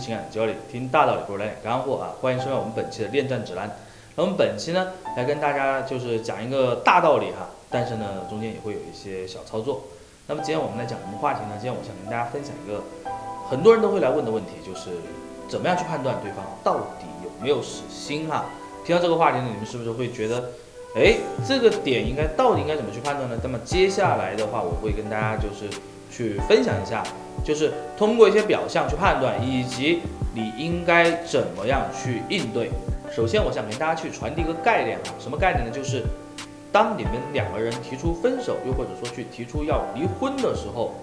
情感交流，听大道理不如来点干货啊！欢迎收看我们本期的恋战指南。那我们本期呢，来跟大家就是讲一个大道理哈，但是呢，中间也会有一些小操作。那么今天我们来讲什么话题呢？今天我想跟大家分享一个很多人都会来问的问题，就是怎么样去判断对方到底有没有死心哈？听到这个话题呢，你们是不是会觉得，哎，这个点应该到底应该怎么去判断呢？那么接下来的话，我会跟大家就是去分享一下。就是通过一些表象去判断，以及你应该怎么样去应对。首先，我想跟大家去传递一个概念啊，什么概念呢？就是当你们两个人提出分手，又或者说去提出要离婚的时候，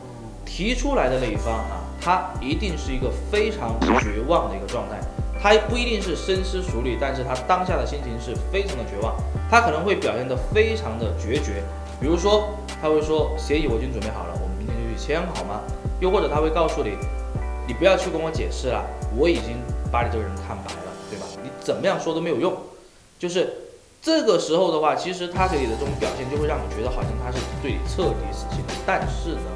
提出来的那一方啊，他一定是一个非常绝望的一个状态。他不一定是深思熟虑，但是他当下的心情是非常的绝望。他可能会表现得非常的决绝，比如说他会说：“协议我已经准备好了，我们明天就去签，好吗？”又或者他会告诉你，你不要去跟我解释了，我已经把你这个人看白了，对吧？你怎么样说都没有用。就是这个时候的话，其实他给你的这种表现就会让你觉得好像他是对你彻底死心了。但是呢，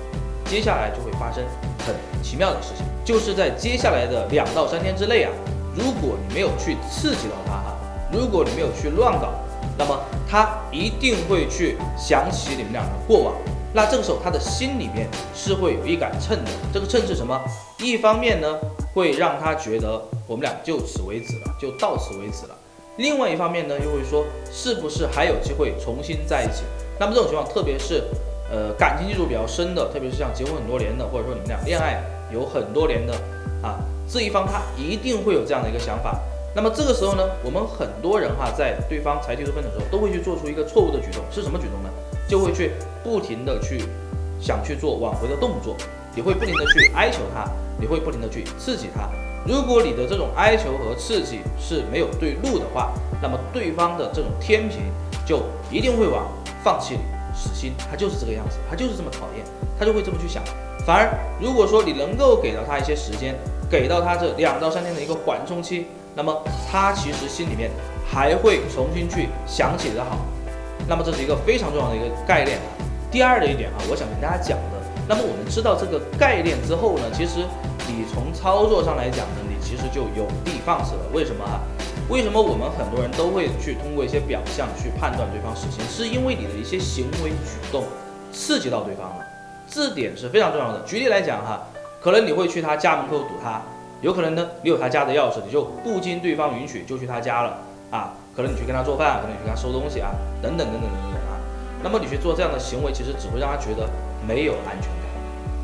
接下来就会发生很奇妙的事情，就是在接下来的两到三天之内啊，如果你没有去刺激到他哈，如果你没有去乱搞，那么他一定会去想起你们俩的过往。那这个时候，他的心里面是会有一杆秤的。这个秤是什么？一方面呢，会让他觉得我们俩就此为止了，就到此为止了；另外一方面呢，又会说是不是还有机会重新在一起？那么这种情况，特别是呃感情基础比较深的，特别是像结婚很多年的，或者说你们俩恋爱有很多年的啊，这一方他一定会有这样的一个想法。那么这个时候呢，我们很多人哈，在对方才提出分手的时候，都会去做出一个错误的举动，是什么举动呢？就会去不停的去想去做挽回的动作，你会不停的去哀求他，你会不停的去刺激他。如果你的这种哀求和刺激是没有对路的话，那么对方的这种天平就一定会往放弃、死心。他就是这个样子，他就是这么讨厌，他就会这么去想。反而如果说你能够给到他一些时间，给到他这两到三天的一个缓冲期，那么他其实心里面还会重新去想起的好。那么这是一个非常重要的一个概念。第二的一点啊，我想跟大家讲的，那么我们知道这个概念之后呢，其实你从操作上来讲呢，你其实就有的放矢了。为什么啊？为什么我们很多人都会去通过一些表象去判断对方死心？是因为你的一些行为举动刺激到对方了，这点是非常重要的。举例来讲哈，可能你会去他家门口堵他，有可能呢，你有他家的钥匙，你就不经对方允许就去他家了啊。可能你去跟他做饭，可能你去给他收东西啊，等等等等等等啊。那么你去做这样的行为，其实只会让他觉得没有安全感。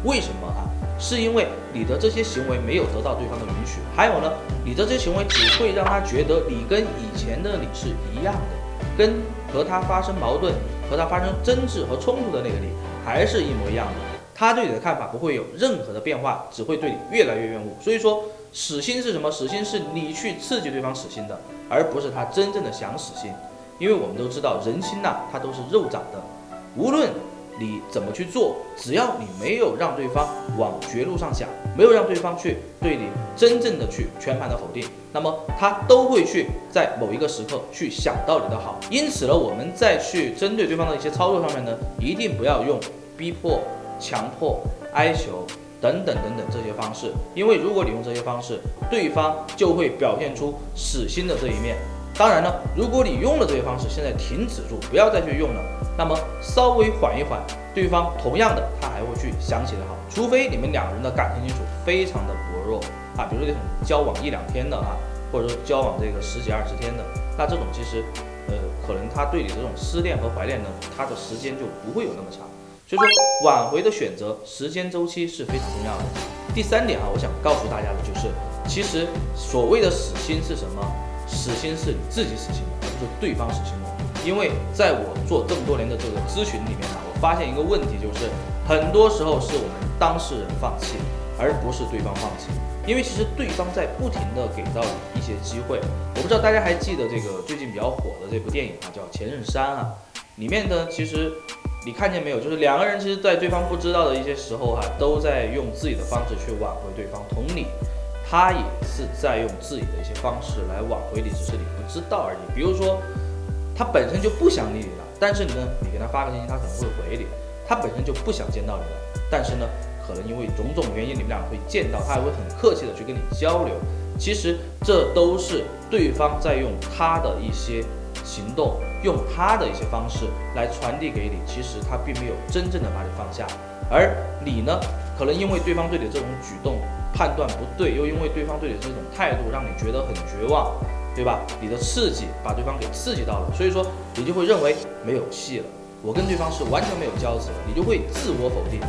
为什么啊？是因为你的这些行为没有得到对方的允许。还有呢，你的这些行为只会让他觉得你跟以前的你是一样的，跟和他发生矛盾、和他发生争执和冲突的那个你还是一模一样的。他对你的看法不会有任何的变化，只会对你越来越厌恶。所以说。死心是什么？死心是你去刺激对方死心的，而不是他真正的想死心。因为我们都知道，人心呐，它都是肉长的。无论你怎么去做，只要你没有让对方往绝路上想，没有让对方去对你真正的去全盘的否定，那么他都会去在某一个时刻去想到你的好。因此呢，我们再去针对对方的一些操作上面呢，一定不要用逼迫、强迫、哀求。等等等等这些方式，因为如果你用这些方式，对方就会表现出死心的这一面。当然呢，如果你用了这些方式，现在停止住，不要再去用了，那么稍微缓一缓，对方同样的他还会去想起的好。除非你们两人的感情基础非常的薄弱啊，比如说这种交往一两天的啊，或者说交往这个十几二十天的，那这种其实，呃，可能他对你这种思念和怀念呢，他的时间就不会有那么长。所以说，挽回的选择时间周期是非常重要的。第三点啊，我想告诉大家的就是，其实所谓的死心是什么？死心是你自己死心的，而不是对方死心的。因为在我做这么多年的这个咨询里面呢，我发现一个问题，就是很多时候是我们当事人放弃，而不是对方放弃。因为其实对方在不停的给到你一些机会。我不知道大家还记得这个最近比较火的这部电影啊，叫《前任三》啊，里面呢其实。你看见没有？就是两个人其实，在对方不知道的一些时候，哈，都在用自己的方式去挽回对方。同理，他也是在用自己的一些方式来挽回你，只是你不知道而已。比如说，他本身就不想理你了，但是呢，你给他发个信息，他可能会回你。他本身就不想见到你了，但是呢，可能因为种种原因你们俩会见到，他还会很客气的去跟你交流。其实这都是对方在用他的一些行动，用他的一些方式来传递给你。其实他并没有真正的把你放下，而你呢，可能因为对方对你的这种举动判断不对，又因为对方对你这种态度让你觉得很绝望，对吧？你的刺激把对方给刺激到了，所以说你就会认为没有戏了，我跟对方是完全没有交集了，你就会自我否定。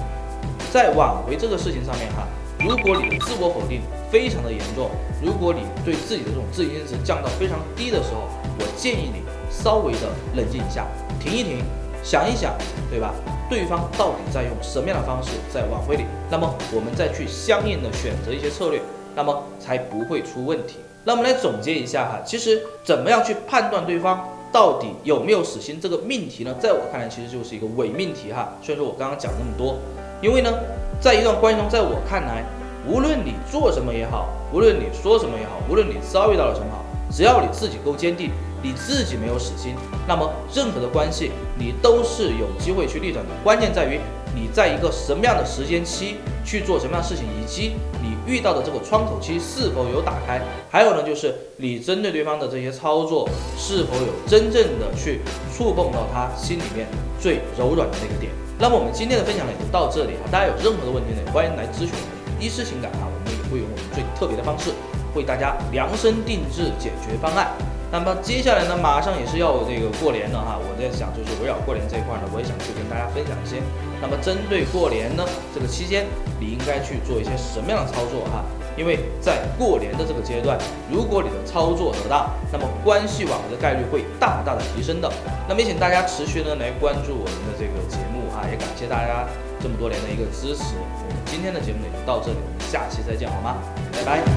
在挽回这个事情上面哈。如果你的自我否定非常的严重，如果你对自己的这种自信心值降到非常低的时候，我建议你稍微的冷静一下，停一停，想一想，对吧？对方到底在用什么样的方式在挽回你？那么我们再去相应的选择一些策略，那么才不会出问题。那我们来总结一下哈，其实怎么样去判断对方到底有没有死心这个命题呢？在我看来，其实就是一个伪命题哈。虽然说我刚刚讲那么多，因为呢。在一段关系中，在我看来，无论你做什么也好，无论你说什么也好，无论你遭遇到了什么好，只要你自己够坚定，你自己没有死心，那么任何的关系你都是有机会去逆转的。关键在于你在一个什么样的时间期去做什么样的事情，以及你遇到的这个窗口期是否有打开。还有呢，就是你针对对方的这些操作是否有真正的去触碰到他心里面最柔软的那个点。那么我们今天的分享呢就到这里哈，大家有任何的问题呢，欢迎来咨询我们医师情感啊，我们也会用我们最特别的方式为大家量身定制解决方案。那么接下来呢，马上也是要这个过年了哈，我在想就是围绕过年这一块呢，我也想去跟大家分享一些。那么针对过年呢这个期间，你应该去做一些什么样的操作哈？因为在过年的这个阶段，如果你的操作得当，那么关系网的概率会大大的提升的。那么也请大家持续的来关注我们的这个节目哈，也感谢大家这么多年的一个支持。我们今天的节目呢就到这里，我们下期再见好吗？拜拜。